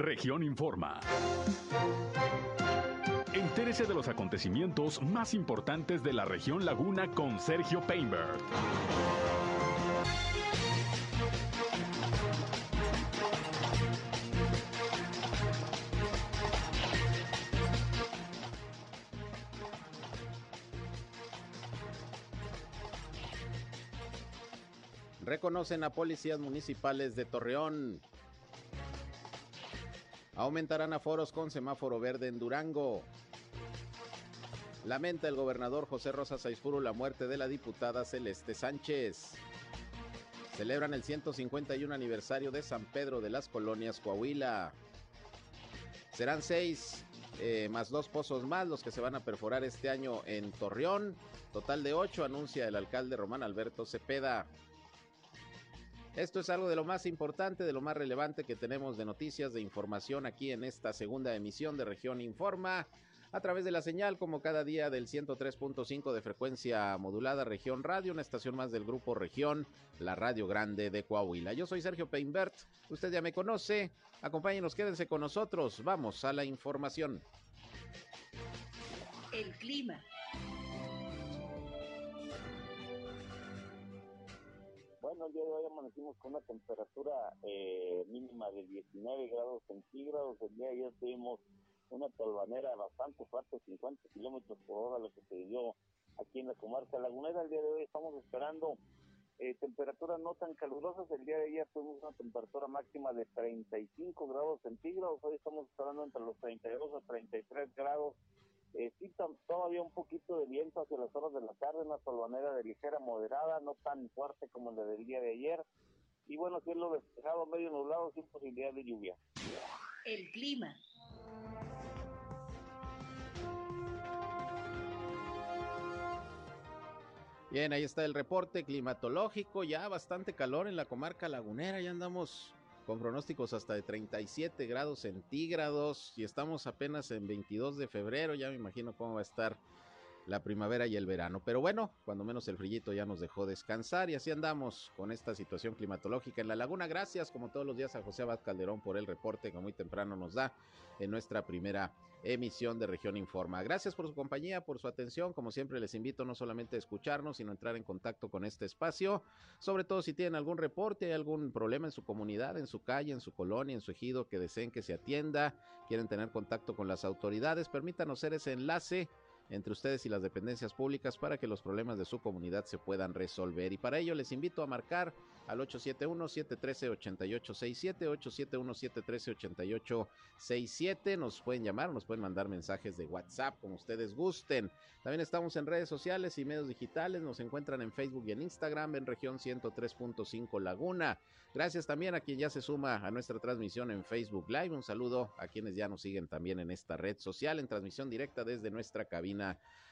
Región Informa. Entérese de los acontecimientos más importantes de la región Laguna con Sergio Painberg. Reconocen a policías municipales de Torreón. Aumentarán aforos con semáforo verde en Durango. Lamenta el gobernador José Rosa Saizfuro la muerte de la diputada Celeste Sánchez. Celebran el 151 aniversario de San Pedro de las Colonias Coahuila. Serán seis eh, más dos pozos más los que se van a perforar este año en Torreón. Total de ocho, anuncia el alcalde Román Alberto Cepeda. Esto es algo de lo más importante, de lo más relevante que tenemos de noticias, de información aquí en esta segunda emisión de Región Informa a través de la señal como cada día del 103.5 de frecuencia modulada Región Radio, una estación más del grupo Región, la Radio Grande de Coahuila. Yo soy Sergio Peinbert, usted ya me conoce, acompáñenos, quédense con nosotros, vamos a la información. El clima. Bueno, el día de hoy amanecimos con una temperatura eh, mínima de 19 grados centígrados. El día de ayer tuvimos una tolvanera bastante fuerte, 50 kilómetros por hora, lo que se dio aquí en la comarca lagunera. El día de hoy estamos esperando eh, temperaturas no tan calurosas. El día de ayer tuvimos una temperatura máxima de 35 grados centígrados. Hoy estamos esperando entre los 32 a 33 grados. Eh, sí, todavía un poquito de viento hacia las horas de la tarde, una tolvanera de ligera moderada, no tan fuerte como la del día de ayer. Y bueno, cielo despejado, medio nublado, sin posibilidad de lluvia. El clima. Bien, ahí está el reporte climatológico, ya bastante calor en la comarca lagunera, ya andamos con pronósticos hasta de 37 grados centígrados y estamos apenas en 22 de febrero, ya me imagino cómo va a estar la primavera y el verano. Pero bueno, cuando menos el frillito ya nos dejó descansar y así andamos con esta situación climatológica en la laguna. Gracias como todos los días a José Abad Calderón por el reporte que muy temprano nos da en nuestra primera emisión de Región Informa. Gracias por su compañía, por su atención. Como siempre les invito no solamente a escucharnos, sino a entrar en contacto con este espacio. Sobre todo si tienen algún reporte, algún problema en su comunidad, en su calle, en su colonia, en su ejido que deseen que se atienda, quieren tener contacto con las autoridades, permítanos ser ese enlace entre ustedes y las dependencias públicas para que los problemas de su comunidad se puedan resolver. Y para ello les invito a marcar al 871-713-8867, 871-713-8867. Nos pueden llamar, nos pueden mandar mensajes de WhatsApp como ustedes gusten. También estamos en redes sociales y medios digitales. Nos encuentran en Facebook y en Instagram en región 103.5 Laguna. Gracias también a quien ya se suma a nuestra transmisión en Facebook Live. Un saludo a quienes ya nos siguen también en esta red social en transmisión directa desde nuestra cabina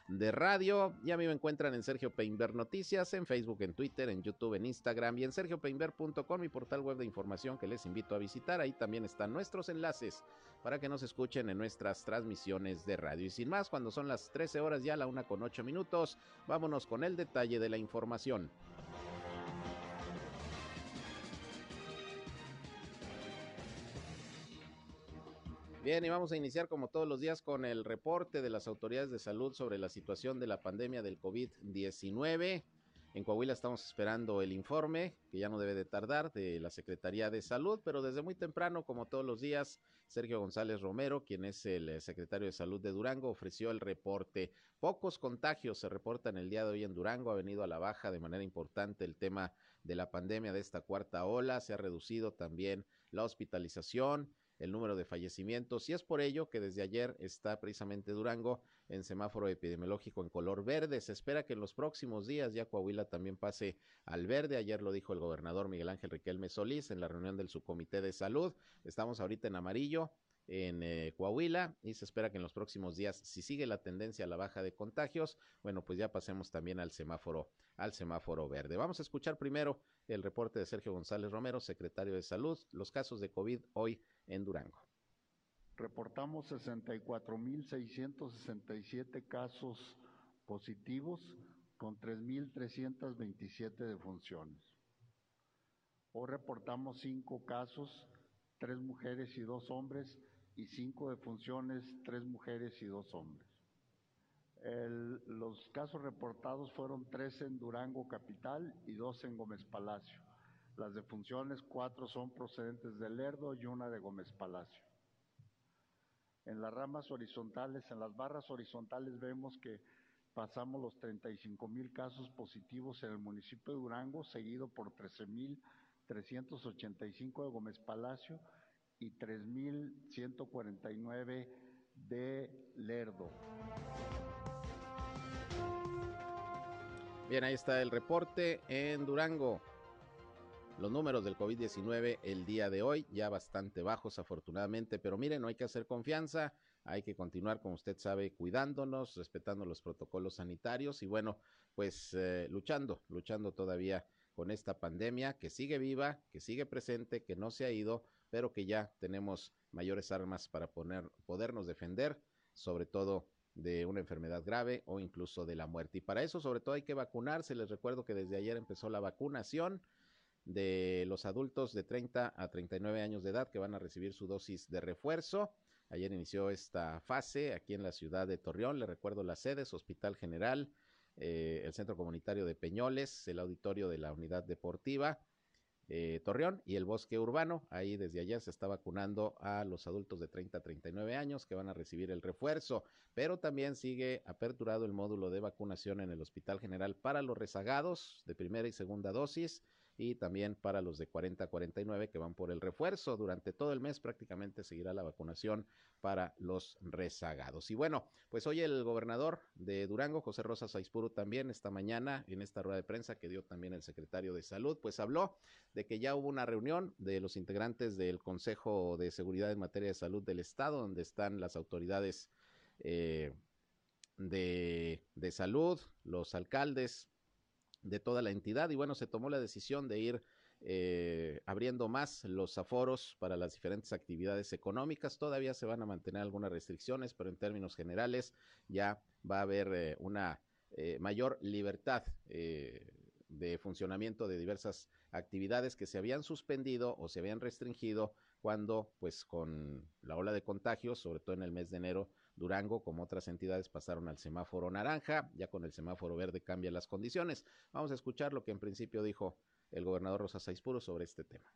de radio. Ya me encuentran en Sergio Peinber Noticias, en Facebook, en Twitter, en YouTube, en Instagram y en sergiopeinber.com, mi portal web de información que les invito a visitar. Ahí también están nuestros enlaces para que nos escuchen en nuestras transmisiones de radio. Y sin más, cuando son las 13 horas ya, la una con 8 minutos, vámonos con el detalle de la información. Bien, y vamos a iniciar como todos los días con el reporte de las autoridades de salud sobre la situación de la pandemia del COVID-19. En Coahuila estamos esperando el informe, que ya no debe de tardar, de la Secretaría de Salud, pero desde muy temprano, como todos los días, Sergio González Romero, quien es el eh, secretario de Salud de Durango, ofreció el reporte. Pocos contagios se reportan el día de hoy en Durango, ha venido a la baja de manera importante el tema de la pandemia de esta cuarta ola, se ha reducido también la hospitalización el número de fallecimientos y es por ello que desde ayer está precisamente Durango en semáforo epidemiológico en color verde. Se espera que en los próximos días ya Coahuila también pase al verde. Ayer lo dijo el gobernador Miguel Ángel Riquelme Solís en la reunión del subcomité de salud. Estamos ahorita en amarillo en eh, Coahuila y se espera que en los próximos días, si sigue la tendencia a la baja de contagios, bueno, pues ya pasemos también al semáforo, al semáforo verde. Vamos a escuchar primero el reporte de Sergio González Romero, secretario de Salud, los casos de COVID hoy en Durango. Reportamos 64.667 casos positivos con 3.327 defunciones. Hoy reportamos cinco casos tres mujeres y dos hombres, y cinco defunciones, tres mujeres y dos hombres. Los casos reportados fueron tres en Durango Capital y dos en Gómez Palacio. Las defunciones, cuatro son procedentes de Lerdo y una de Gómez Palacio. En las ramas horizontales, en las barras horizontales vemos que pasamos los 35 mil casos positivos en el municipio de Durango, seguido por 13 mil 385 de Gómez Palacio y 3.149 de Lerdo. Bien, ahí está el reporte en Durango. Los números del COVID-19 el día de hoy ya bastante bajos afortunadamente, pero miren, no hay que hacer confianza, hay que continuar, como usted sabe, cuidándonos, respetando los protocolos sanitarios y bueno, pues eh, luchando, luchando todavía con esta pandemia que sigue viva, que sigue presente, que no se ha ido, pero que ya tenemos mayores armas para poner, podernos defender, sobre todo de una enfermedad grave o incluso de la muerte. Y para eso, sobre todo, hay que vacunarse. Les recuerdo que desde ayer empezó la vacunación de los adultos de 30 a 39 años de edad que van a recibir su dosis de refuerzo. Ayer inició esta fase aquí en la ciudad de Torreón. Les recuerdo las sedes, Hospital General, eh, el Centro Comunitario de Peñoles, el auditorio de la Unidad Deportiva. Eh, Torreón y el Bosque Urbano. Ahí desde ayer se está vacunando a los adultos de 30 a 39 años que van a recibir el refuerzo, pero también sigue aperturado el módulo de vacunación en el Hospital General para los rezagados de primera y segunda dosis y también para los de 40 a 49 que van por el refuerzo. Durante todo el mes prácticamente seguirá la vacunación para los rezagados. Y bueno, pues hoy el gobernador de Durango, José Rosa Saispuru, también esta mañana en esta rueda de prensa que dio también el secretario de Salud, pues habló de que ya hubo una reunión de los integrantes del Consejo de Seguridad en materia de salud del Estado, donde están las autoridades eh, de, de salud, los alcaldes, de toda la entidad y bueno, se tomó la decisión de ir eh, abriendo más los aforos para las diferentes actividades económicas. Todavía se van a mantener algunas restricciones, pero en términos generales ya va a haber eh, una eh, mayor libertad de funcionamiento de diversas actividades que se habían suspendido o se habían restringido cuando, pues, con la ola de contagios, sobre todo en el mes de enero, Durango, como otras entidades, pasaron al semáforo naranja, ya con el semáforo verde cambian las condiciones. Vamos a escuchar lo que en principio dijo el gobernador Rosa Saispuro sobre este tema.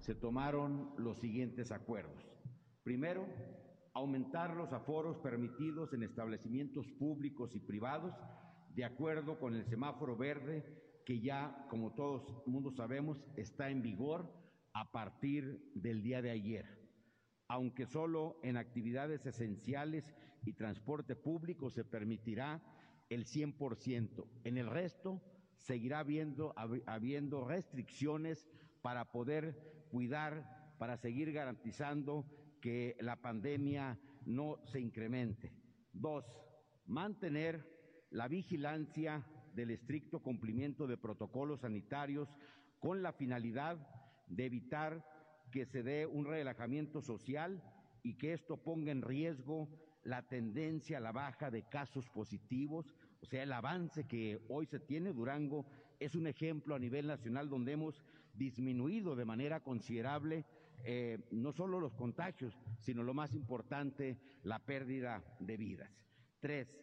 Se tomaron los siguientes acuerdos. Primero, aumentar los aforos permitidos en establecimientos públicos y privados de acuerdo con el semáforo verde que ya, como todos mundo sabemos, está en vigor a partir del día de ayer aunque solo en actividades esenciales y transporte público se permitirá el 100%. En el resto seguirá habiendo, habiendo restricciones para poder cuidar, para seguir garantizando que la pandemia no se incremente. Dos, mantener la vigilancia del estricto cumplimiento de protocolos sanitarios con la finalidad de evitar que se dé un relajamiento social y que esto ponga en riesgo la tendencia a la baja de casos positivos, o sea, el avance que hoy se tiene. Durango es un ejemplo a nivel nacional donde hemos disminuido de manera considerable eh, no solo los contagios, sino lo más importante, la pérdida de vidas. Tres,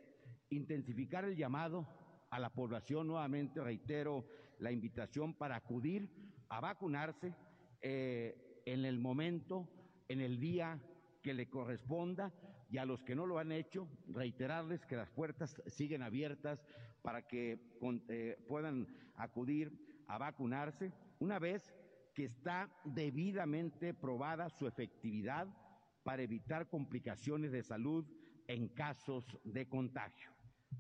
intensificar el llamado a la población, nuevamente reitero la invitación para acudir a vacunarse. Eh, en el momento, en el día que le corresponda. Y a los que no lo han hecho, reiterarles que las puertas siguen abiertas para que eh, puedan acudir a vacunarse. Una vez que está debidamente probada su efectividad para evitar complicaciones de salud en casos de contagio.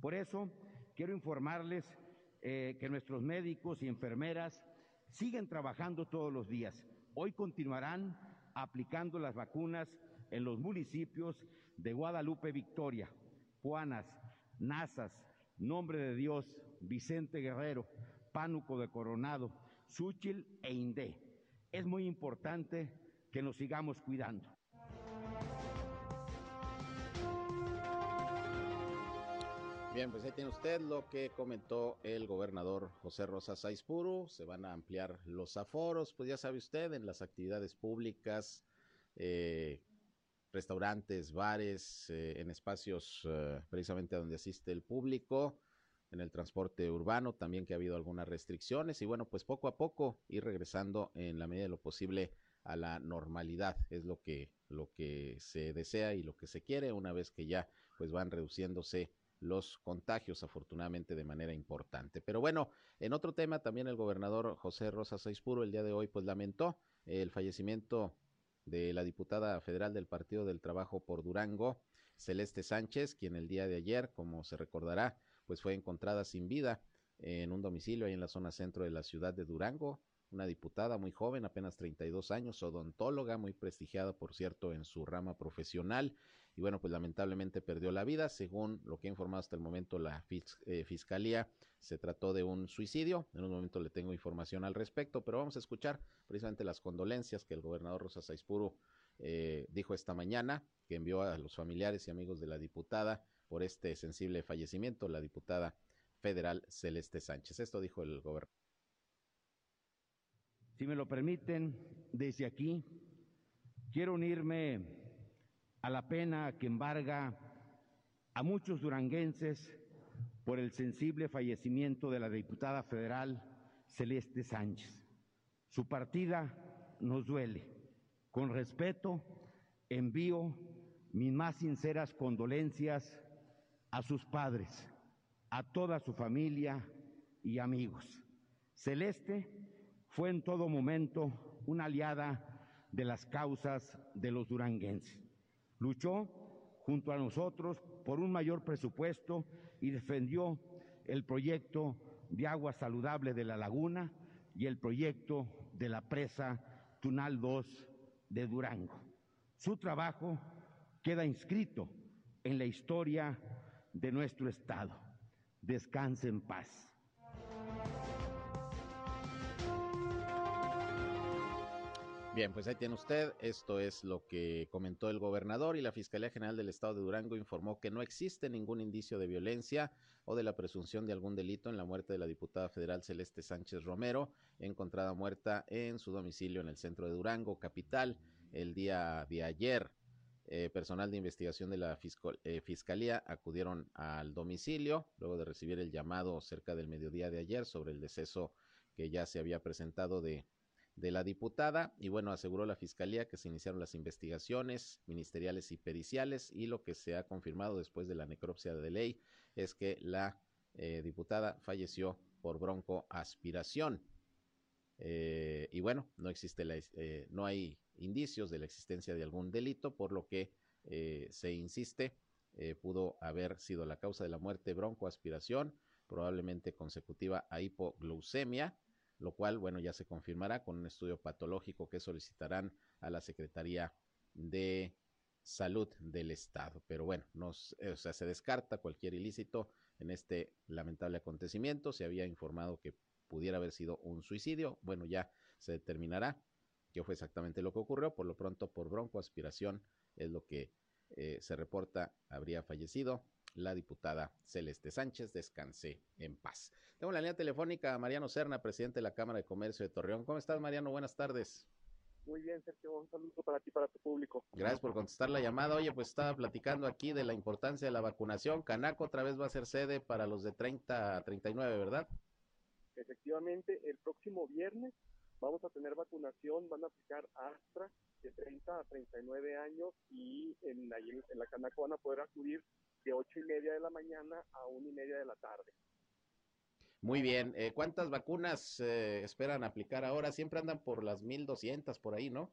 Por eso, quiero informarles eh, que nuestros médicos y enfermeras siguen trabajando todos los días Hoy continuarán aplicando las vacunas en los municipios de Guadalupe Victoria, Juanas, Nazas, Nombre de Dios, Vicente Guerrero, Pánuco de Coronado, Súchil e Indé. Es muy importante que nos sigamos cuidando. Bien, pues ahí tiene usted lo que comentó el gobernador José Rosa Saispuru. Se van a ampliar los aforos, pues ya sabe usted, en las actividades públicas, eh, restaurantes, bares, eh, en espacios eh, precisamente donde asiste el público, en el transporte urbano también que ha habido algunas restricciones y bueno, pues poco a poco ir regresando en la medida de lo posible a la normalidad es lo que lo que se desea y lo que se quiere una vez que ya pues van reduciéndose los contagios afortunadamente de manera importante. Pero bueno, en otro tema también el gobernador José Rosa Saizpuro el día de hoy pues lamentó el fallecimiento de la diputada federal del Partido del Trabajo por Durango, Celeste Sánchez, quien el día de ayer, como se recordará, pues fue encontrada sin vida en un domicilio ahí en la zona centro de la ciudad de Durango, una diputada muy joven, apenas 32 años, odontóloga, muy prestigiada, por cierto, en su rama profesional. Y bueno, pues lamentablemente perdió la vida. Según lo que ha informado hasta el momento la eh, Fiscalía, se trató de un suicidio. En un momento le tengo información al respecto, pero vamos a escuchar precisamente las condolencias que el gobernador Rosa Saizpuro eh, dijo esta mañana, que envió a los familiares y amigos de la diputada por este sensible fallecimiento, la diputada federal Celeste Sánchez. Esto dijo el gobernador. Si me lo permiten, desde aquí quiero unirme a la pena que embarga a muchos duranguenses por el sensible fallecimiento de la diputada federal Celeste Sánchez. Su partida nos duele. Con respeto, envío mis más sinceras condolencias a sus padres, a toda su familia y amigos. Celeste fue en todo momento una aliada de las causas de los duranguenses. Luchó junto a nosotros por un mayor presupuesto y defendió el proyecto de agua saludable de la laguna y el proyecto de la presa Tunal 2 de Durango. Su trabajo queda inscrito en la historia de nuestro Estado. Descanse en paz. Bien, pues ahí tiene usted. Esto es lo que comentó el gobernador y la Fiscalía General del Estado de Durango informó que no existe ningún indicio de violencia o de la presunción de algún delito en la muerte de la diputada federal Celeste Sánchez Romero, encontrada muerta en su domicilio en el centro de Durango, capital, el día de ayer. Eh, personal de investigación de la eh, Fiscalía acudieron al domicilio luego de recibir el llamado cerca del mediodía de ayer sobre el deceso que ya se había presentado de de la diputada y bueno, aseguró la Fiscalía que se iniciaron las investigaciones ministeriales y periciales y lo que se ha confirmado después de la necropsia de ley es que la eh, diputada falleció por broncoaspiración. Eh, y bueno, no existe la, eh, no hay indicios de la existencia de algún delito, por lo que se insiste, pudo haber sido la causa de la muerte broncoaspiración, probablemente consecutiva a hipoglucemia, lo cual, bueno, ya se confirmará con un estudio patológico que solicitarán a la Secretaría de Salud del Estado. Pero bueno, nos, o sea, se descarta cualquier ilícito en este lamentable acontecimiento. Se había informado que pudiera haber sido un suicidio. Bueno, ya se determinará qué fue exactamente lo que ocurrió. Por lo pronto, por broncoaspiración es lo que eh, se reporta habría fallecido la diputada Celeste Sánchez. Descanse en paz. Tengo la línea telefónica a Mariano Serna, presidente de la Cámara de Comercio de Torreón. ¿Cómo estás, Mariano? Buenas tardes. Muy bien, Sergio, un saludo para ti, para tu público. Gracias por contestar la llamada. Oye, pues estaba platicando aquí de la importancia de la vacunación. Canaco otra vez va a ser sede para los de 30 a 39, ¿verdad? Efectivamente, el próximo viernes vamos a tener vacunación, van a aplicar Astra de 30 a 39 años y en, en la Canaco van a poder acudir de ocho y media de la mañana a una y media de la tarde. Muy bien. Eh, ¿Cuántas vacunas eh, esperan aplicar ahora? Siempre andan por las 1200 por ahí, ¿no?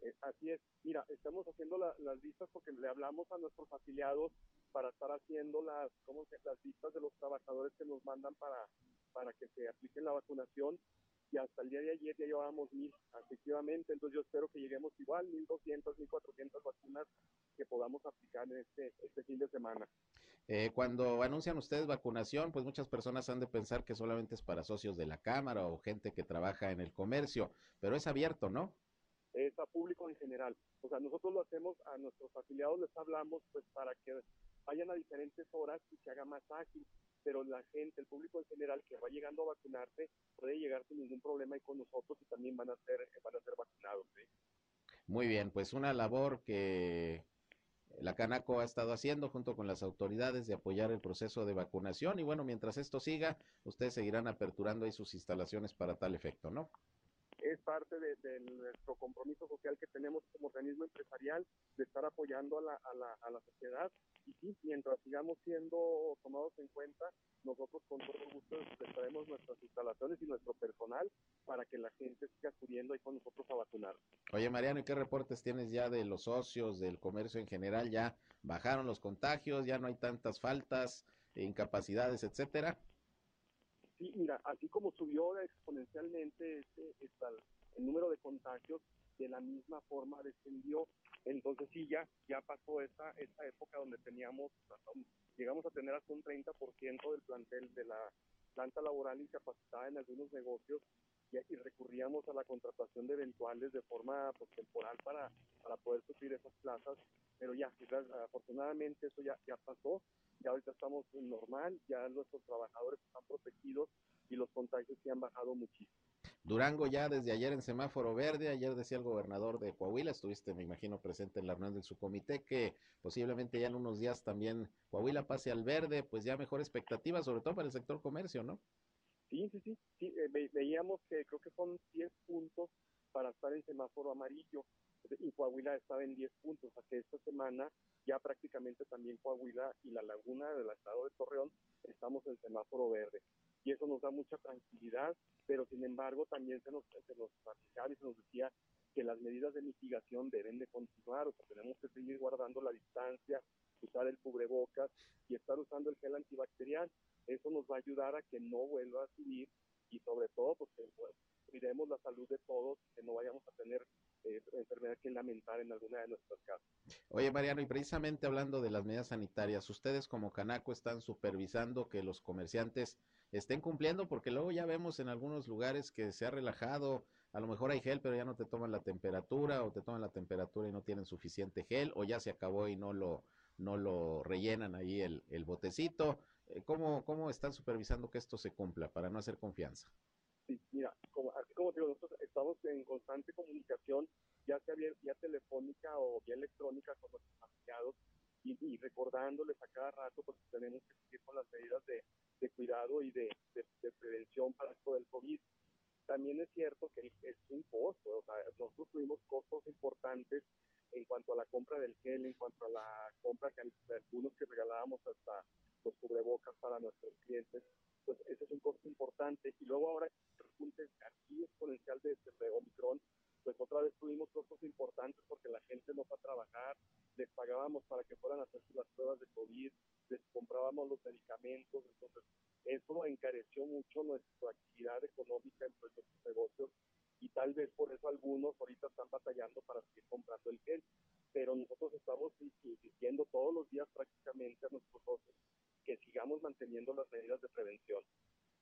Eh, así es. Mira, estamos haciendo las listas porque le hablamos a nuestros afiliados para estar haciendo las, ¿cómo se, las listas de los trabajadores que nos mandan para, para que se apliquen la vacunación y hasta el día de ayer ya llevábamos mil, efectivamente, entonces yo espero que lleguemos igual, mil doscientos, mil cuatrocientas vacunas que podamos aplicar en este, este fin de semana. Eh, cuando anuncian ustedes vacunación, pues muchas personas han de pensar que solamente es para socios de la Cámara o gente que trabaja en el comercio, pero es abierto, ¿no? Es a público en general. O sea, nosotros lo hacemos, a nuestros afiliados les hablamos pues para que vayan a diferentes horas y se haga más ágil pero la gente, el público en general que va llegando a vacunarse puede llegar sin ningún problema y con nosotros y también van a ser, van a ser vacunados. Muy bien, pues una labor que la Canaco ha estado haciendo junto con las autoridades de apoyar el proceso de vacunación y bueno, mientras esto siga, ustedes seguirán aperturando ahí sus instalaciones para tal efecto, ¿no? es parte de, nuestro compromiso social que tenemos como organismo empresarial de estar apoyando a la, a la, a la sociedad y sí, mientras sigamos siendo tomados en cuenta, nosotros con todo gusto prestaremos nuestras instalaciones y nuestro personal para que la gente siga acudiendo ahí con nosotros a vacunar. Oye Mariano, ¿y qué reportes tienes ya de los socios, del comercio en general? ¿Ya bajaron los contagios? ¿Ya no hay tantas faltas, incapacidades, etcétera? Sí, mira, así como subió exponencialmente este, el número de contagios, de la misma forma descendió. Entonces sí, ya, ya pasó esa, esa época donde teníamos, llegamos a tener hasta un 30% del plantel de la planta laboral incapacitada en algunos negocios y, y recurríamos a la contratación de eventuales de forma pues, temporal para, para poder suplir esas plazas. Pero ya, afortunadamente eso ya, ya pasó ya ahorita estamos normal, ya nuestros trabajadores están protegidos y los contagios se han bajado muchísimo. Durango ya desde ayer en semáforo verde, ayer decía el gobernador de Coahuila, estuviste me imagino presente en la reunión de su comité, que posiblemente ya en unos días también Coahuila pase al verde, pues ya mejor expectativa, sobre todo para el sector comercio, ¿no? Sí, sí, sí, sí eh, veíamos que creo que son 10 puntos para estar en semáforo amarillo y Coahuila estaba en 10 puntos, o que esta semana ya prácticamente también Coahuila y la laguna del estado de Torreón estamos en semáforo verde. Y eso nos da mucha tranquilidad, pero sin embargo también se nos, se nos y se nos decía que las medidas de mitigación deben de continuar, o sea, tenemos que seguir guardando la distancia, usar el cubrebocas y estar usando el gel antibacterial. Eso nos va a ayudar a que no vuelva a subir y sobre todo porque pues, cuidemos la salud de todos, que no vayamos a tener eh, enfermedad que lamentar en alguna de nuestras casas. Oye, Mariano, y precisamente hablando de las medidas sanitarias, ustedes como Canaco están supervisando que los comerciantes estén cumpliendo, porque luego ya vemos en algunos lugares que se ha relajado, a lo mejor hay gel, pero ya no te toman la temperatura, o te toman la temperatura y no tienen suficiente gel, o ya se acabó y no lo, no lo rellenan ahí el, el botecito. Eh, ¿Cómo, ¿Cómo están supervisando que esto se cumpla para no hacer confianza? Sí, mira, como, así como digo, nosotros estamos en constante comunicación, ya sea vía, telefónica o vía electrónica con nuestros afiliados y, recordándoles a cada rato porque tenemos que seguir con las medidas de, de cuidado y de, de, prevención para esto del COVID. También es cierto que es un costo, o sea, nosotros tuvimos costos importantes en cuanto a la compra del gel, en cuanto a la compra que algunos que regalábamos hasta los cubrebocas para nuestros clientes pues ese es un costo importante. Y luego ahora repunte aquí exponencial de, de Omicron, pues otra vez tuvimos costos importantes porque la gente no fue a trabajar, les pagábamos para que fueran a hacer las pruebas de COVID, les comprábamos los medicamentos, entonces eso encareció mucho nuestra actividad económica en nuestros negocios y tal vez por eso algunos ahorita están batallando para seguir comprando el gel, pero nosotros estamos insistiendo todos los días prácticamente a nuestros socios que sigamos manteniendo las medidas de prevención.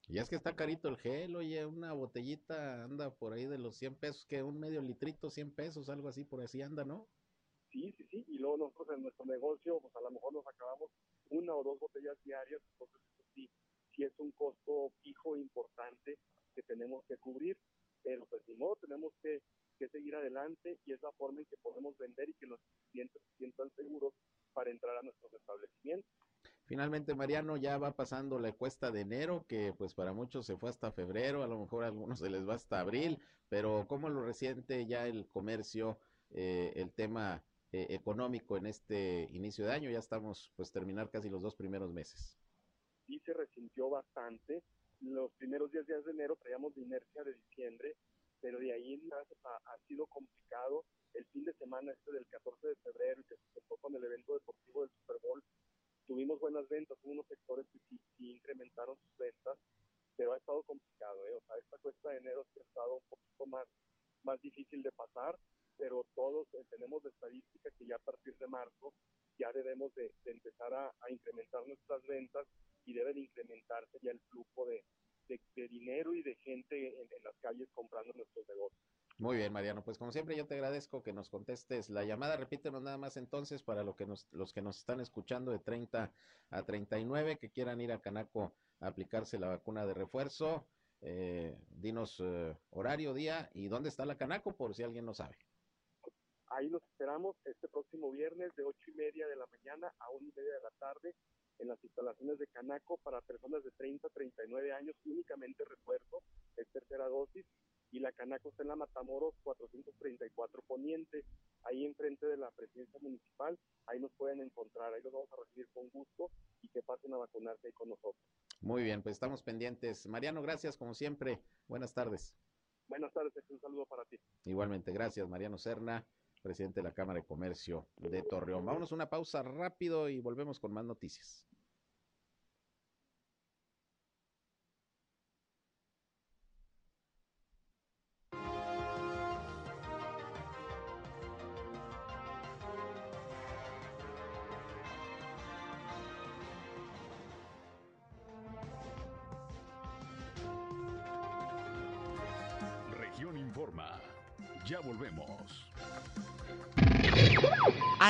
Y es que está carito el gel, oye, una botellita anda por ahí de los 100 pesos, que un medio litrito, 100 pesos, algo así, por así anda, ¿no? Sí, sí, sí, y luego nosotros en nuestro negocio, pues a lo mejor nos acabamos una o dos botellas diarias, entonces sí, sí es un costo fijo importante que tenemos que cubrir, pero pues ni modo, tenemos que, que seguir adelante y es la forma en que podemos vender y que los clientes se sientan seguros para entrar a nuestros establecimientos. Finalmente, Mariano, ya va pasando la cuesta de enero, que pues para muchos se fue hasta febrero, a lo mejor a algunos se les va hasta abril, pero ¿cómo lo resiente ya el comercio, eh, el tema eh, económico en este inicio de año? Ya estamos pues terminar casi los dos primeros meses. Sí, se resintió bastante. Los primeros 10 días de enero traíamos de inercia de diciembre, pero de ahí ha, ha sido complicado. El fin de semana este del 14 de febrero, que se fue con el evento deportivo del Super Bowl, tuvimos buenas ventas, hubo unos sectores que sí, incrementaron sus ventas, pero ha estado complicado, ¿eh? o sea, esta cuesta de enero sí ha estado un poquito más, más difícil de pasar, pero todos eh, tenemos de estadística que ya a partir de marzo ya debemos de, empezar a, incrementar nuestras ventas y debe de incrementarse ya el flujo de, de, dinero y de gente en, en las calles comprando nuestros negocios. Muy bien, Mariano. Pues como siempre yo te agradezco que nos contestes la llamada. Repítenos nada más entonces para lo que nos, los que nos están escuchando de 30 a 39 que quieran ir a Canaco a aplicarse la vacuna de refuerzo. Eh, dinos eh, horario, día y dónde está la Canaco por si alguien no sabe. Ahí los esperamos este próximo viernes de ocho y media de la mañana a una y media de la tarde en las instalaciones de Canaco para personas de 30 a 39 años, únicamente refuerzo, es tercera dosis, y la Canaco está en la Matamoros 434 Poniente, ahí enfrente de la presidencia municipal, ahí nos pueden encontrar, ahí los vamos a recibir con gusto y que pasen a vacunarse ahí con nosotros. Muy bien, pues estamos pendientes. Mariano, gracias como siempre. Buenas tardes. Buenas tardes, un saludo para ti. Igualmente, gracias Mariano Serna, presidente de la Cámara de Comercio de Torreón. Vámonos a una pausa rápido y volvemos con más noticias.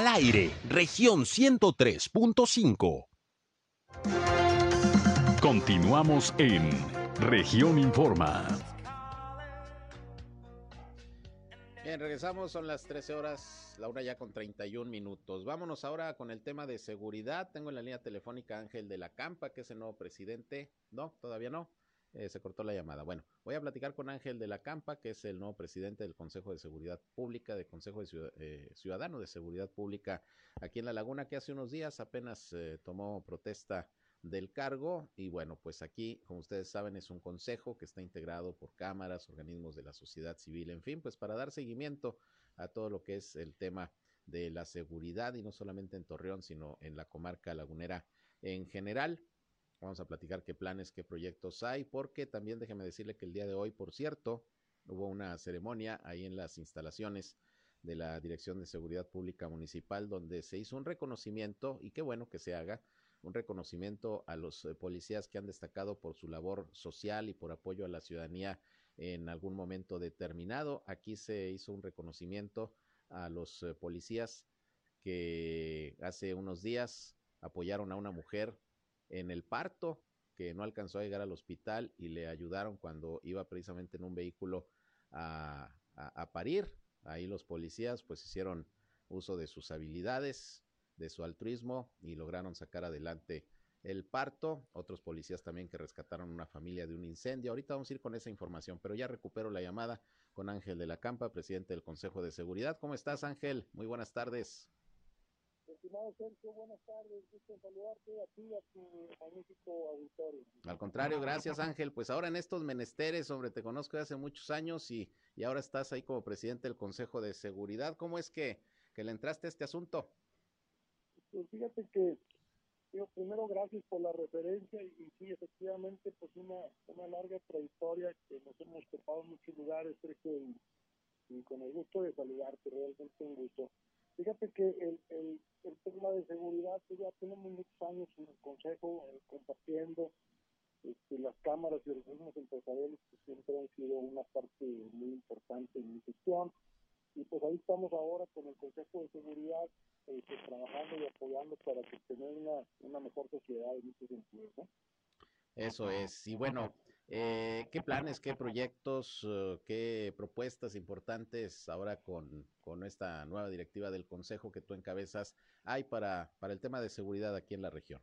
Al aire, región 103.5. Continuamos en Región Informa. Bien, regresamos, son las 13 horas, la hora ya con 31 minutos. Vámonos ahora con el tema de seguridad. Tengo en la línea telefónica Ángel de la Campa, que es el nuevo presidente. No, todavía no. Eh, se cortó la llamada. Bueno, voy a platicar con Ángel de la Campa, que es el nuevo presidente del Consejo de Seguridad Pública, del Consejo de eh, Ciudadano de Seguridad Pública aquí en La Laguna, que hace unos días apenas eh, tomó protesta del cargo. Y bueno, pues aquí, como ustedes saben, es un consejo que está integrado por cámaras, organismos de la sociedad civil, en fin, pues para dar seguimiento a todo lo que es el tema de la seguridad y no solamente en Torreón, sino en la comarca lagunera en general. Vamos a platicar qué planes, qué proyectos hay, porque también déjeme decirle que el día de hoy, por cierto, hubo una ceremonia ahí en las instalaciones de la Dirección de Seguridad Pública Municipal, donde se hizo un reconocimiento, y qué bueno que se haga, un reconocimiento a los eh, policías que han destacado por su labor social y por apoyo a la ciudadanía en algún momento determinado. Aquí se hizo un reconocimiento a los eh, policías que hace unos días apoyaron a una mujer en el parto que no alcanzó a llegar al hospital y le ayudaron cuando iba precisamente en un vehículo a, a- parir. Ahí los policías pues hicieron uso de sus habilidades, de su altruismo y lograron sacar adelante el parto. Otros policías también que rescataron una familia de un incendio. Ahorita vamos a ir con esa información, pero ya recupero la llamada con Ángel de la Campa, presidente del Consejo de Seguridad. ¿Cómo estás, Ángel? Muy buenas tardes. Estimado Sergio, buenas tardes. Gusto saludarte a ti y a tu magnífico auditorio. Al contrario, gracias Ángel. Pues ahora en estos menesteres, hombre, te conozco de hace muchos años y, y ahora estás ahí como presidente del Consejo de Seguridad. ¿Cómo es que, que le entraste a este asunto? Pues fíjate que, digo, primero gracias por la referencia y, y sí, efectivamente, pues una, una larga trayectoria que nos hemos topado en muchos lugares, Sergio, y, y con el gusto de saludarte, realmente un gusto. Fíjate que el, el, el tema de seguridad, pues ya tenemos muchos años en el Consejo eh, compartiendo este, las cámaras y organismos empresariales que siempre han sido una parte muy importante en mi gestión. Y pues ahí estamos ahora con el Consejo de Seguridad eh, pues, trabajando y apoyando para que tener una, una mejor sociedad en ese sentido. ¿no? Eso es. Y bueno, eh, ¿qué planes, qué proyectos, qué propuestas importantes ahora con, con esta nueva directiva del Consejo que tú encabezas hay para, para el tema de seguridad aquí en la región?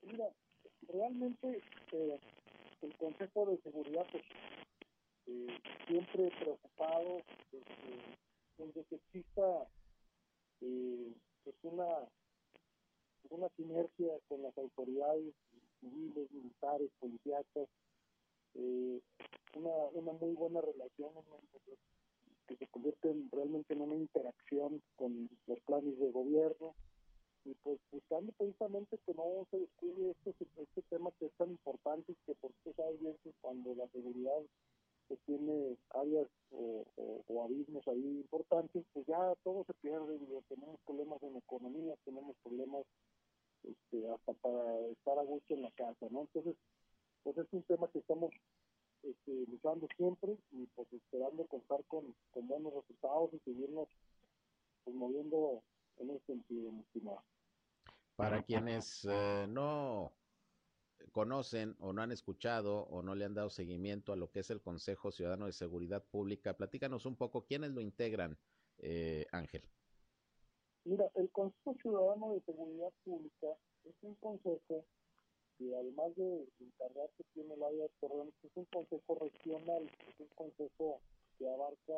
Mira, realmente eh, el Consejo de Seguridad pues, eh, siempre preocupado desde, desde que exista eh, pues una, una sinergia con las autoridades civiles, militares, policíacas, eh, una, una muy buena relación que se convierte en- realmente en una interacción con los planes de gobierno. Y pues buscando precisamente que no se descuide este, este tema que es tan importante que por tú sabes bien cuando la seguridad pues, tiene áreas o, o- o abismos ahí importantes, pues ya todo se pierde, tenemos problemas en economía, tenemos problemas este, hasta para estar a gusto en la casa, ¿no? Entonces, pues es un tema que estamos este, luchando siempre y pues esperando contar con, con buenos resultados y seguirnos pues, moviendo en ese sentido, mi estimado. Para quienes eh, no conocen o no han escuchado o no le han dado seguimiento a lo que es el Consejo Ciudadano de Seguridad Pública, platícanos un poco quiénes lo integran eh, Ángel? Mira, el Consejo Ciudadano de Seguridad Pública es un consejo que además de encargarse tiene el área de terrenos, es un consejo regional, es un consejo que abarca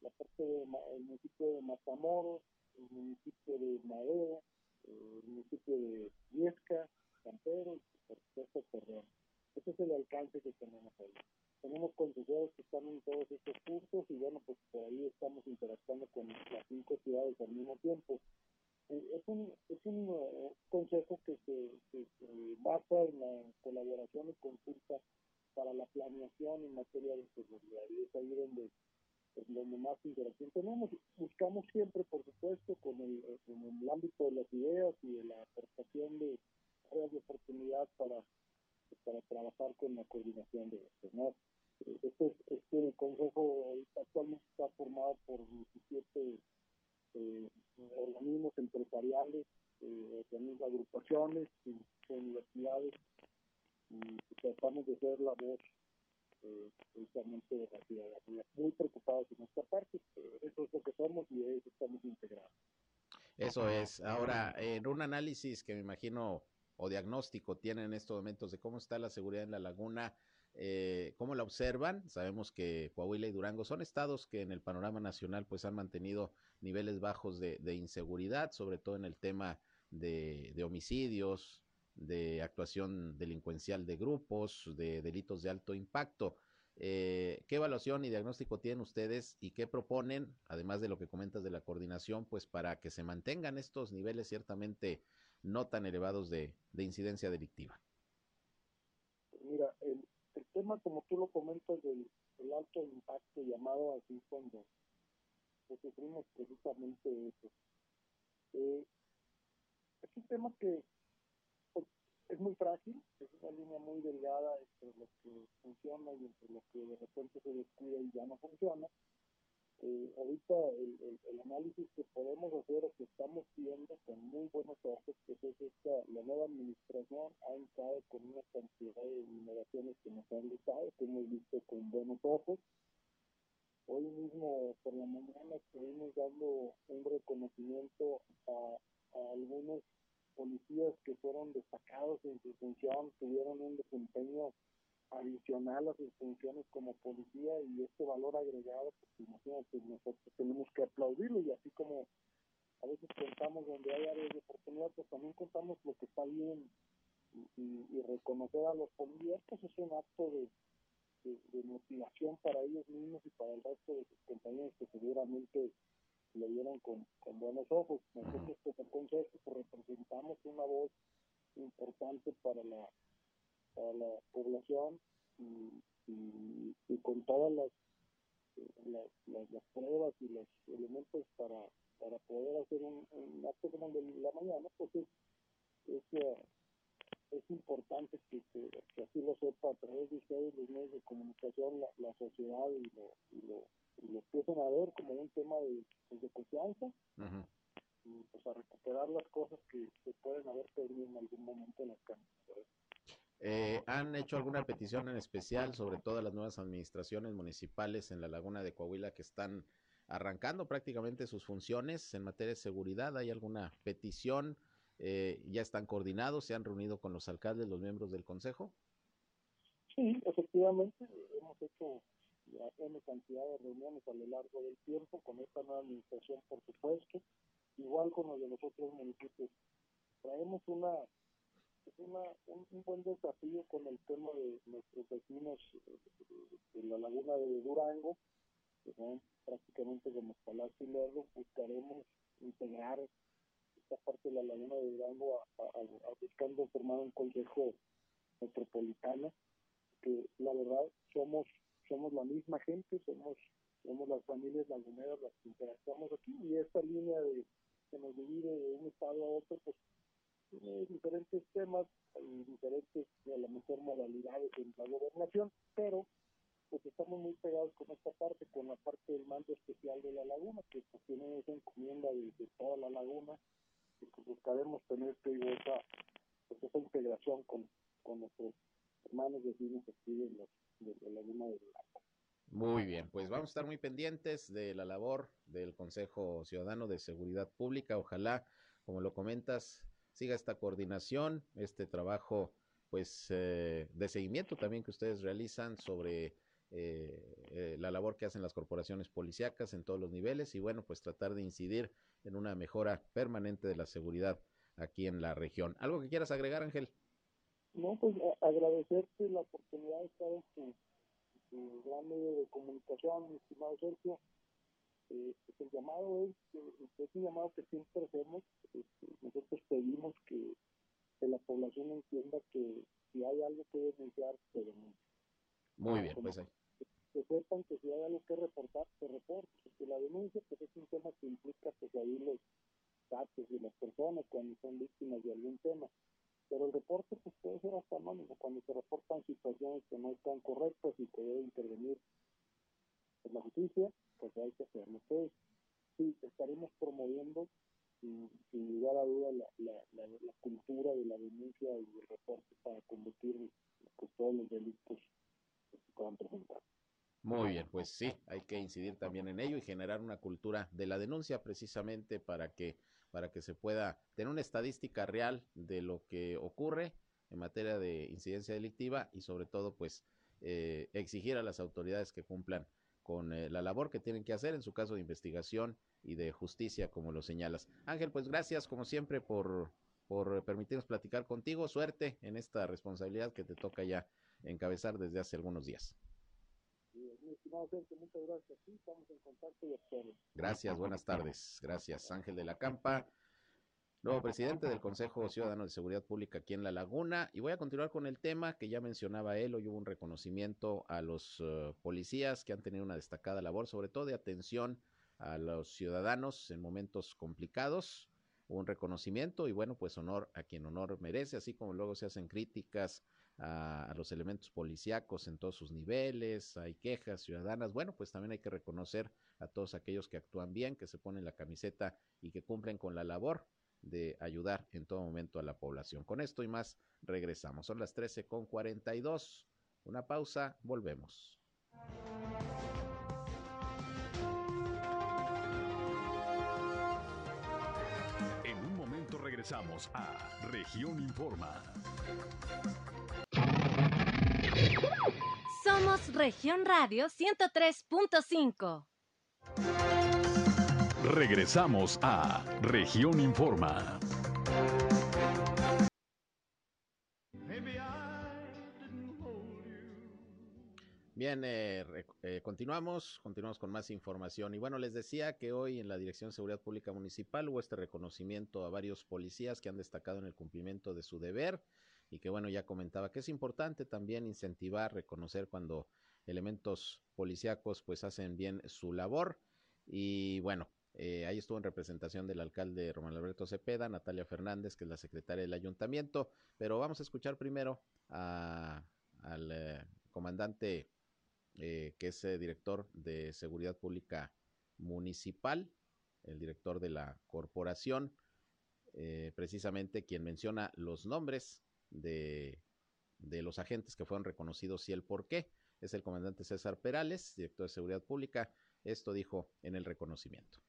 la parte del municipio de Matamoros, el municipio de Madero, el municipio de Viesca, Campero y por supuesto Torreón. Ese es el alcance que tenemos ahí. Tenemos consejeros que están en todos estos cursos y bueno, pues por ahí estamos interactuando con las cinco ciudades al mismo tiempo. Eh, es un, es un uh, consejo que se, que se, basa en la colaboración y consulta para la planeación en materia de seguridad y es ahí donde pues, donde más interacción tenemos. Buscamos siempre, por supuesto, con el, en el ámbito de las ideas y de la aportación de áreas de oportunidad para, para trabajar con la coordinación de esto. ¿no? Este, este consejo actualmente está formado por 17 eh, organismos empresariales, eh, agrupaciones, universidades, y tratamos de ser la voz de la ciudadanía. Muy preocupados en esta parte, eso es lo que somos y eso estamos integrados. Eso es. Ahora, en un análisis que me imagino o diagnóstico tienen en estos momentos de cómo está la seguridad en la laguna, eh, ¿cómo la observan? Sabemos que Coahuila y Durango son estados que en el panorama nacional pues han mantenido niveles bajos de, inseguridad, sobre todo en el tema de, de, homicidios, de actuación delincuencial de grupos, de delitos de alto impacto. Eh, ¿Qué evaluación y diagnóstico tienen ustedes y qué proponen, además de lo que comentas de la coordinación, pues para que se mantengan estos niveles ciertamente no tan elevados de, incidencia delictiva? Mira, el, tema, como tú lo comentas, del, alto impacto llamado así cuando pues, sufrimos precisamente eso. Eh, es un tema que es muy frágil, es una línea muy delgada entre lo que funciona y entre lo que de repente se descuida y ya no funciona. Eh, ahorita el, el, análisis que podemos hacer o que estamos viendo con muy buenos ojos, que es esta, la nueva administración ha entrado con una cantidad de innovaciones que nos han gustado, que hemos visto con buenos ojos. Hoy mismo por la mañana estuvimos dando un reconocimiento a algunos policías que fueron destacados en su función, tuvieron un desempeño adicional a sus funciones como policía y este valor agregado, pues imagínate, nosotros tenemos que aplaudirlo y así como a veces contamos donde hay áreas de oportunidad, pues también contamos lo que está bien y, reconocer a los policías, pues es un acto de, de, motivación para ellos mismos y para el resto de sus compañeros que seguramente lo vieron con, con buenos ojos. Nosotros como consejo pues, representamos una voz importante para la, para la población y, y, con todas las, las, las, pruebas y los elementos para, para poder hacer un, acto como el de la mañana, pues es, es, eh, es importante que, que, así lo sepa a través de ustedes, los medios de comunicación, la, la sociedad y lo, y lo y lo empiezan a ver como un tema de, pues, de confianza y pues a recuperar las cosas que se pueden haber perdido en algún momento en las canchas. Eh, ¿Han hecho alguna petición en especial sobre todas las nuevas administraciones municipales en la Laguna de Coahuila que están arrancando prácticamente sus funciones en materia de seguridad? ¿Hay alguna petición? Eh, ¿Ya están coordinados? ¿Se han reunido con los alcaldes, los miembros del consejo? Sí, efectivamente, hemos hecho una cantidad de reuniones a lo largo del tiempo con esta nueva administración, por supuesto, igual con los de los otros municipios. Traemos una, una un, buen desafío con el tema de nuestros vecinos de la laguna de Durango, que son prácticamente como Palacio y Lerdo, buscaremos integrar esta parte de la laguna de Durango a, buscando formar un consejo metropolitano que la verdad somos somos la misma gente, somos somos las familias laguneras las que interactuamos aquí y esta línea de que nos divide de un estado a otro pues tiene diferentes temas y diferentes a lo mejor modalidades en la gobernación pero pues estamos muy pegados con esta parte con la parte del mando especial de la laguna que pues tiene esa encomienda de, toda la laguna y pues buscaremos tener esa, pues, esa integración con, con nuestros hermanos vecinos aquí de, los, Muy bien, pues vamos a estar muy pendientes de la labor del Consejo Ciudadano de Seguridad Pública. Ojalá, como lo comentas, siga esta coordinación, este trabajo pues eh, de seguimiento también que ustedes realizan sobre eh, eh, la labor que hacen las corporaciones policíacas en todos los niveles y bueno, pues tratar de incidir en una mejora permanente de la seguridad aquí en la región. ¿Algo que quieras agregar, Ángel? No, pues agradecerte la oportunidad de estar en tu, gran medio de comunicación, mi estimado Sergio. Eh, pues el llamado es, es un llamado que siempre hacemos. Este, nosotros pedimos que que la población entienda que si hay algo que denunciar, se denuncia. Muy bien, pues ahí. Que, sepan que si hay algo que reportar, se reporte, porque la denuncia pues es un tema que implica pues ahí los datos de las personas cuando son víctimas de algún tema. Pero el reporte pues puede ser hasta anónimo, cuando se reportan situaciones que no están correctas y que debe intervenir en la justicia, pues hay que hacerlo. Entonces, sí, estaremos promoviendo sin, lugar a duda la, la, la, cultura de la denuncia y el reporte para combatir pues, todos los delitos que se puedan presentar. Muy bien, pues sí, hay que incidir también en ello y generar una cultura de la denuncia precisamente para que para que se pueda tener una estadística real de lo que ocurre en materia de incidencia delictiva y sobre todo pues eh, exigir a las autoridades que cumplan con eh, la labor que tienen que hacer en su caso de investigación y de justicia, como lo señalas. Ángel, pues gracias como siempre por, por permitirnos platicar contigo. Suerte en esta responsabilidad que te toca ya encabezar desde hace algunos días. Gracias, buenas tardes. Gracias, Ángel de la Campa, nuevo presidente del Consejo Ciudadano de Seguridad Pública aquí en La Laguna. Y voy a continuar con el tema que ya mencionaba él. Hoy hubo un reconocimiento a los eh, policías que han tenido una destacada labor, sobre todo de atención a los ciudadanos en momentos complicados, un reconocimiento y bueno, pues honor a quien honor merece, así como luego se hacen críticas a, los elementos policíacos en todos sus niveles, hay quejas ciudadanas, bueno, pues también hay que reconocer a todos aquellos que actúan bien, que se ponen la camiseta y que cumplen con la labor de ayudar en todo momento a la población. Con esto y más regresamos. Son las 13 con 42. Una pausa, volvemos. regresamos a Región Informa. Somos Región Radio 103.5. Regresamos a Región Informa. Bien, eh, eh, continuamos, continuamos con más información. Y bueno, les decía que hoy en la Dirección de Seguridad Pública Municipal hubo este reconocimiento a varios policías que han destacado en el cumplimiento de su deber y que bueno, ya comentaba que es importante también incentivar, reconocer cuando elementos policíacos pues hacen bien su labor. Y bueno, eh, ahí estuvo en representación del alcalde Román Alberto Cepeda, Natalia Fernández, que es la secretaria del ayuntamiento, pero vamos a escuchar primero al comandante eh, que es eh, director de Seguridad Pública Municipal, el director de la corporación, eh, precisamente quien menciona los nombres de, de, los agentes que fueron reconocidos y el por qué. Es el comandante César Perales, director de Seguridad Pública. Esto dijo en el reconocimiento.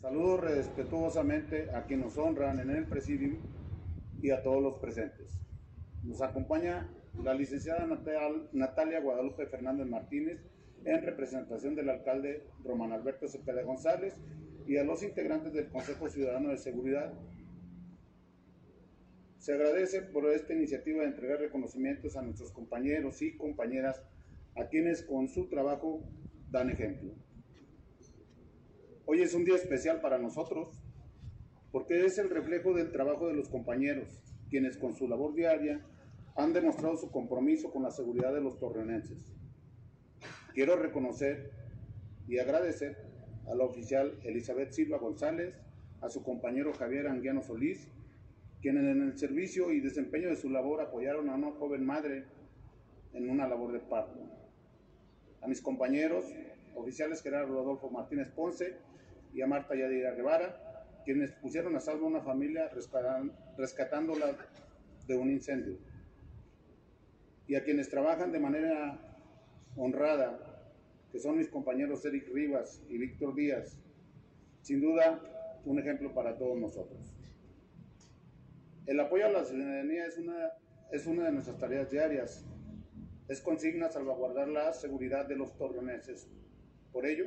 Saludo respetuosamente a quienes nos honran en el presidium y a todos los presentes. Nos acompaña la licenciada Natalia Guadalupe Fernández Martínez en representación del alcalde Román Alberto Cepeda González y a los integrantes del Consejo Ciudadano de Seguridad. Se agradece por esta iniciativa de entregar reconocimientos a nuestros compañeros y compañeras a quienes con su trabajo dan ejemplo. Hoy es un día especial para nosotros porque es el reflejo del trabajo de los compañeros, quienes con su labor diaria han demostrado su compromiso con la seguridad de los torreonenses. Quiero reconocer y agradecer a la oficial Elizabeth Silva González, a su compañero Javier Anguiano Solís, quienes en el servicio y desempeño de su labor apoyaron a una joven madre en una labor de parto. A mis compañeros, oficiales Gerardo Adolfo Martínez Ponce y a Marta Yadira Guevara, quienes pusieron a salvo a una familia rescatándola de un incendio. y a quienes trabajan de manera honrada, que son mis compañeros Eric Rivas y Víctor Díaz, sin duda un ejemplo para todos nosotros. El apoyo a la ciudadanía es una, es una de nuestras tareas diarias. Es consigna salvaguardar la seguridad de los torreoneses. Por ello,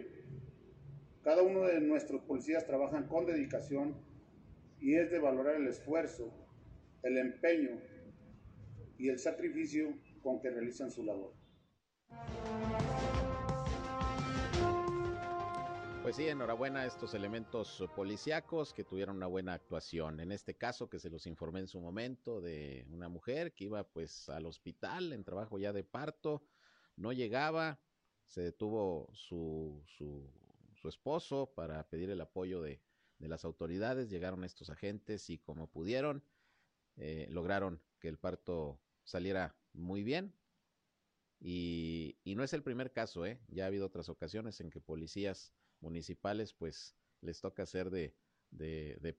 cada uno de nuestros policías trabajan con dedicación y es de valorar el esfuerzo, el empeño y el sacrificio con que realizan su labor. Pues sí, enhorabuena a estos elementos policíacos que tuvieron una buena actuación. En este caso que se los informé en su momento de una mujer que iba pues al hospital en trabajo ya de parto, no llegaba, se detuvo su, su, su esposo para pedir el apoyo de, de, las autoridades, llegaron estos agentes y como pudieron, eh, lograron que el parto saliera muy bien. Y, no es el primer caso, ¿eh? ya ha habido otras ocasiones en que policías municipales, pues les toca ser de,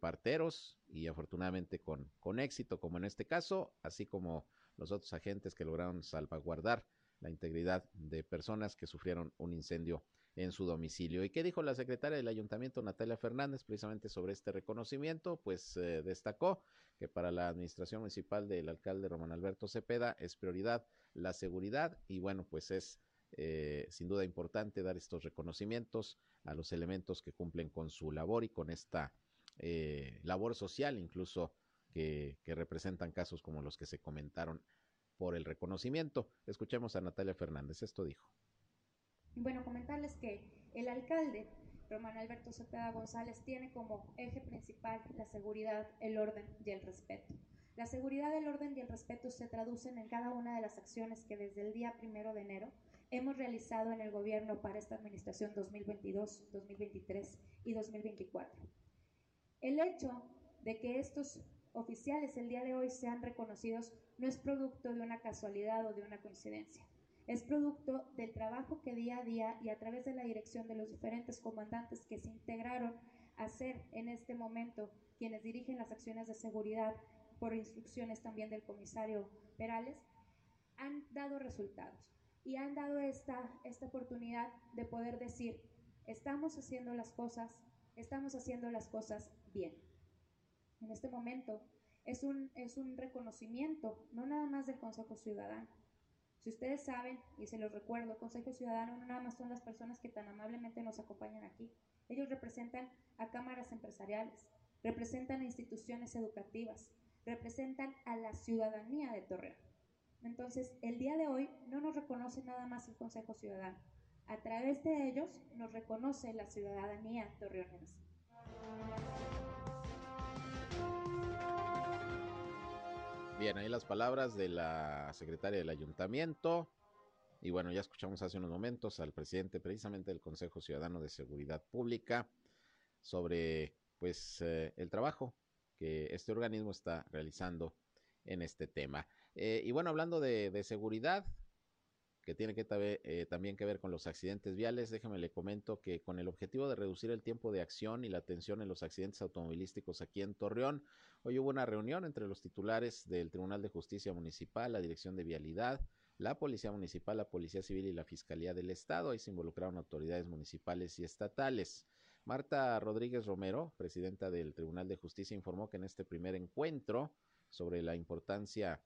parteros y afortunadamente con éxito, como en este caso, así como los otros agentes que lograron salvaguardar la integridad de personas que sufrieron un incendio en su domicilio. ¿Y qué dijo la secretaria del ayuntamiento, Natalia Fernández, precisamente sobre este reconocimiento? Pues eh, destacó que para la administración municipal del alcalde Román Alberto Cepeda es prioridad la seguridad y bueno, pues es eh, sin duda importante dar estos reconocimientos a los elementos que cumplen con su labor y con esta eh, labor social, incluso que, que, representan casos como los que se comentaron por el reconocimiento. Escuchemos a Natalia Fernández, esto dijo. Bueno, comentarles que el alcalde Román Alberto Cepeda González tiene como eje principal la seguridad, el orden y el respeto. La seguridad, el orden y el respeto se traducen en cada una de las acciones que desde el día primero de enero hemos realizado en el gobierno para esta administración 2022, 2023 y 2024. El hecho de que estos oficiales el día de hoy sean reconocidos no es producto de una casualidad o de una coincidencia. Es producto del trabajo que día a día y a través de la dirección de los diferentes comandantes que se integraron a ser en este momento quienes dirigen las acciones de seguridad por instrucciones también del comisario Perales, han dado resultados y han dado esta, esta oportunidad de poder decir, estamos haciendo las cosas, estamos haciendo las cosas bien. En este momento es un, es un reconocimiento, no nada más del Consejo Ciudadano. Si ustedes saben, y se los recuerdo, Consejo Ciudadano no nada más son las personas que tan amablemente nos acompañan aquí. Ellos representan a cámaras empresariales, representan a instituciones educativas, representan a la ciudadanía de Torreón. Entonces, el día de hoy no nos reconoce nada más el Consejo Ciudadano. A través de ellos nos reconoce la ciudadanía torreonense. Bien, ahí las palabras de la secretaria del ayuntamiento. Y bueno, ya escuchamos hace unos momentos al presidente precisamente del Consejo Ciudadano de Seguridad Pública sobre pues eh, el trabajo que este organismo está realizando en este tema. Eh, y bueno, hablando de, de, seguridad, que tiene que eh, también que ver con los accidentes viales, déjeme le comento que con el objetivo de reducir el tiempo de acción y la atención en los accidentes automovilísticos aquí en Torreón, hoy hubo una reunión entre los titulares del Tribunal de Justicia Municipal, la Dirección de Vialidad, la Policía Municipal, la Policía Civil y la Fiscalía del Estado. Ahí se involucraron autoridades municipales y estatales. Marta Rodríguez Romero, presidenta del Tribunal de Justicia, informó que en este primer encuentro sobre la importancia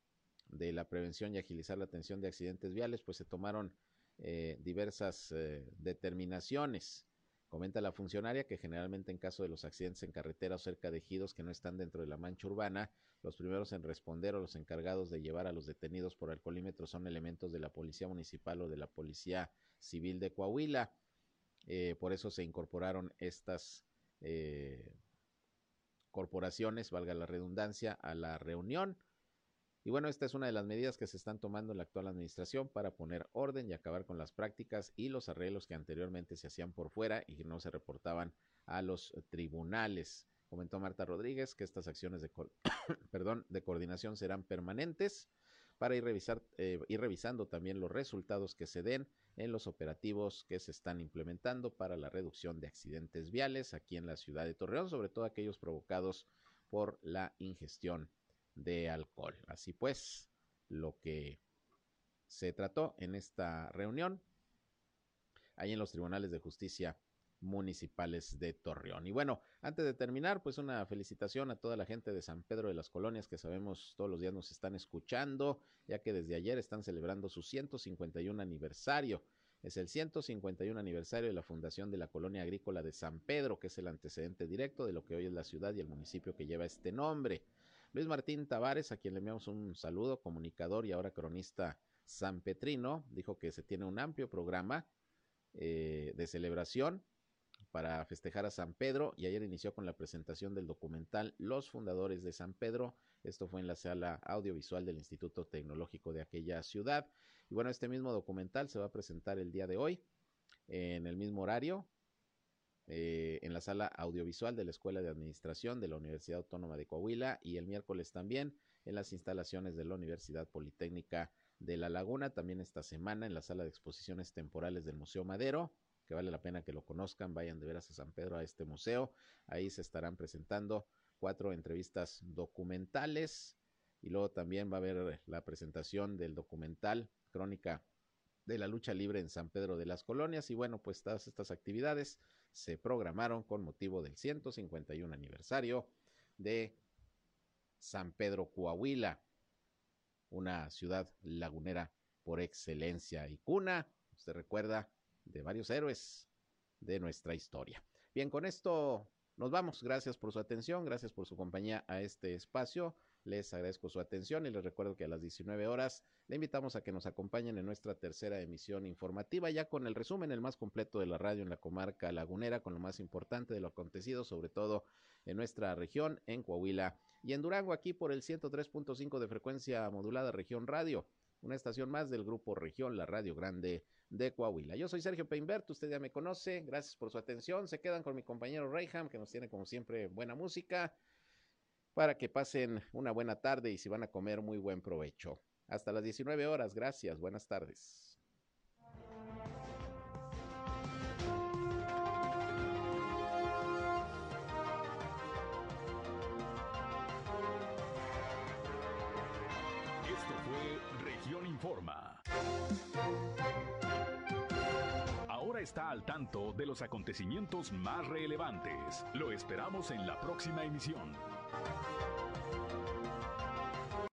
de la prevención y agilizar la atención de accidentes viales, pues se tomaron eh, diversas eh, determinaciones. Comenta la funcionaria que generalmente en caso de los accidentes en carretera o cerca de ejidos que no están dentro de la mancha urbana, los primeros en responder o los encargados de llevar a los detenidos por alcoholímetro son elementos de la Policía Municipal o de la Policía Civil de Coahuila. Eh, por eso se incorporaron estas eh, corporaciones, valga la redundancia, a la reunión. Y bueno, esta es una de las medidas que se están tomando en la actual administración para poner orden y acabar con las prácticas y los arreglos que anteriormente se hacían por fuera y no se reportaban a los tribunales. Comentó Marta Rodríguez que estas acciones de, perdón, de coordinación serán permanentes para ir, revisar, eh, ir revisando también los resultados que se den en los operativos que se están implementando para la reducción de accidentes viales aquí en la ciudad de Torreón, sobre todo aquellos provocados por la ingestión de alcohol. Así pues, lo que se trató en esta reunión ahí en los tribunales de justicia municipales de Torreón. Y bueno, antes de terminar, pues una felicitación a toda la gente de San Pedro de las Colonias que sabemos todos los días nos están escuchando, ya que desde ayer están celebrando su 151 aniversario. Es el 151 aniversario de la fundación de la colonia agrícola de San Pedro, que es el antecedente directo de lo que hoy es la ciudad y el municipio que lleva este nombre. Luis Martín Tavares, a quien le enviamos un saludo, comunicador y ahora cronista San Petrino, dijo que se tiene un amplio programa eh, de celebración para festejar a San Pedro y ayer inició con la presentación del documental Los Fundadores de San Pedro. Esto fue en la sala audiovisual del Instituto Tecnológico de aquella ciudad. Y bueno, este mismo documental se va a presentar el día de hoy en el mismo horario eh, en la sala audiovisual de la Escuela de Administración de la Universidad Autónoma de Coahuila y el miércoles también en las instalaciones de la Universidad Politécnica de La Laguna, también esta semana en la sala de exposiciones temporales del Museo Madero que vale la pena que lo conozcan, vayan de veras a San Pedro a este museo. Ahí se estarán presentando cuatro entrevistas documentales y luego también va a haber la presentación del documental Crónica de la lucha libre en San Pedro de las Colonias y bueno, pues todas estas actividades se programaron con motivo del 151 aniversario de San Pedro Coahuila, una ciudad lagunera por excelencia y cuna, usted recuerda, de varios héroes de nuestra historia. Bien, con esto nos vamos. Gracias por su atención, gracias por su compañía a este espacio. Les agradezco su atención y les recuerdo que a las 19 horas le invitamos a que nos acompañen en nuestra tercera emisión informativa, ya con el resumen, el más completo de la radio en la comarca lagunera, con lo más importante de lo acontecido, sobre todo en nuestra región, en Coahuila y en Durango, aquí por el 103.5 de frecuencia modulada región radio una estación más del Grupo Región, la Radio Grande de Coahuila. Yo soy Sergio Peinbert, usted ya me conoce, gracias por su atención. Se quedan con mi compañero Reyham, que nos tiene como siempre buena música, para que pasen una buena tarde y si van a comer, muy buen provecho. Hasta las 19 horas, gracias, buenas tardes. informa. Ahora está al tanto de los acontecimientos más relevantes. Lo esperamos en la próxima emisión. Thank you.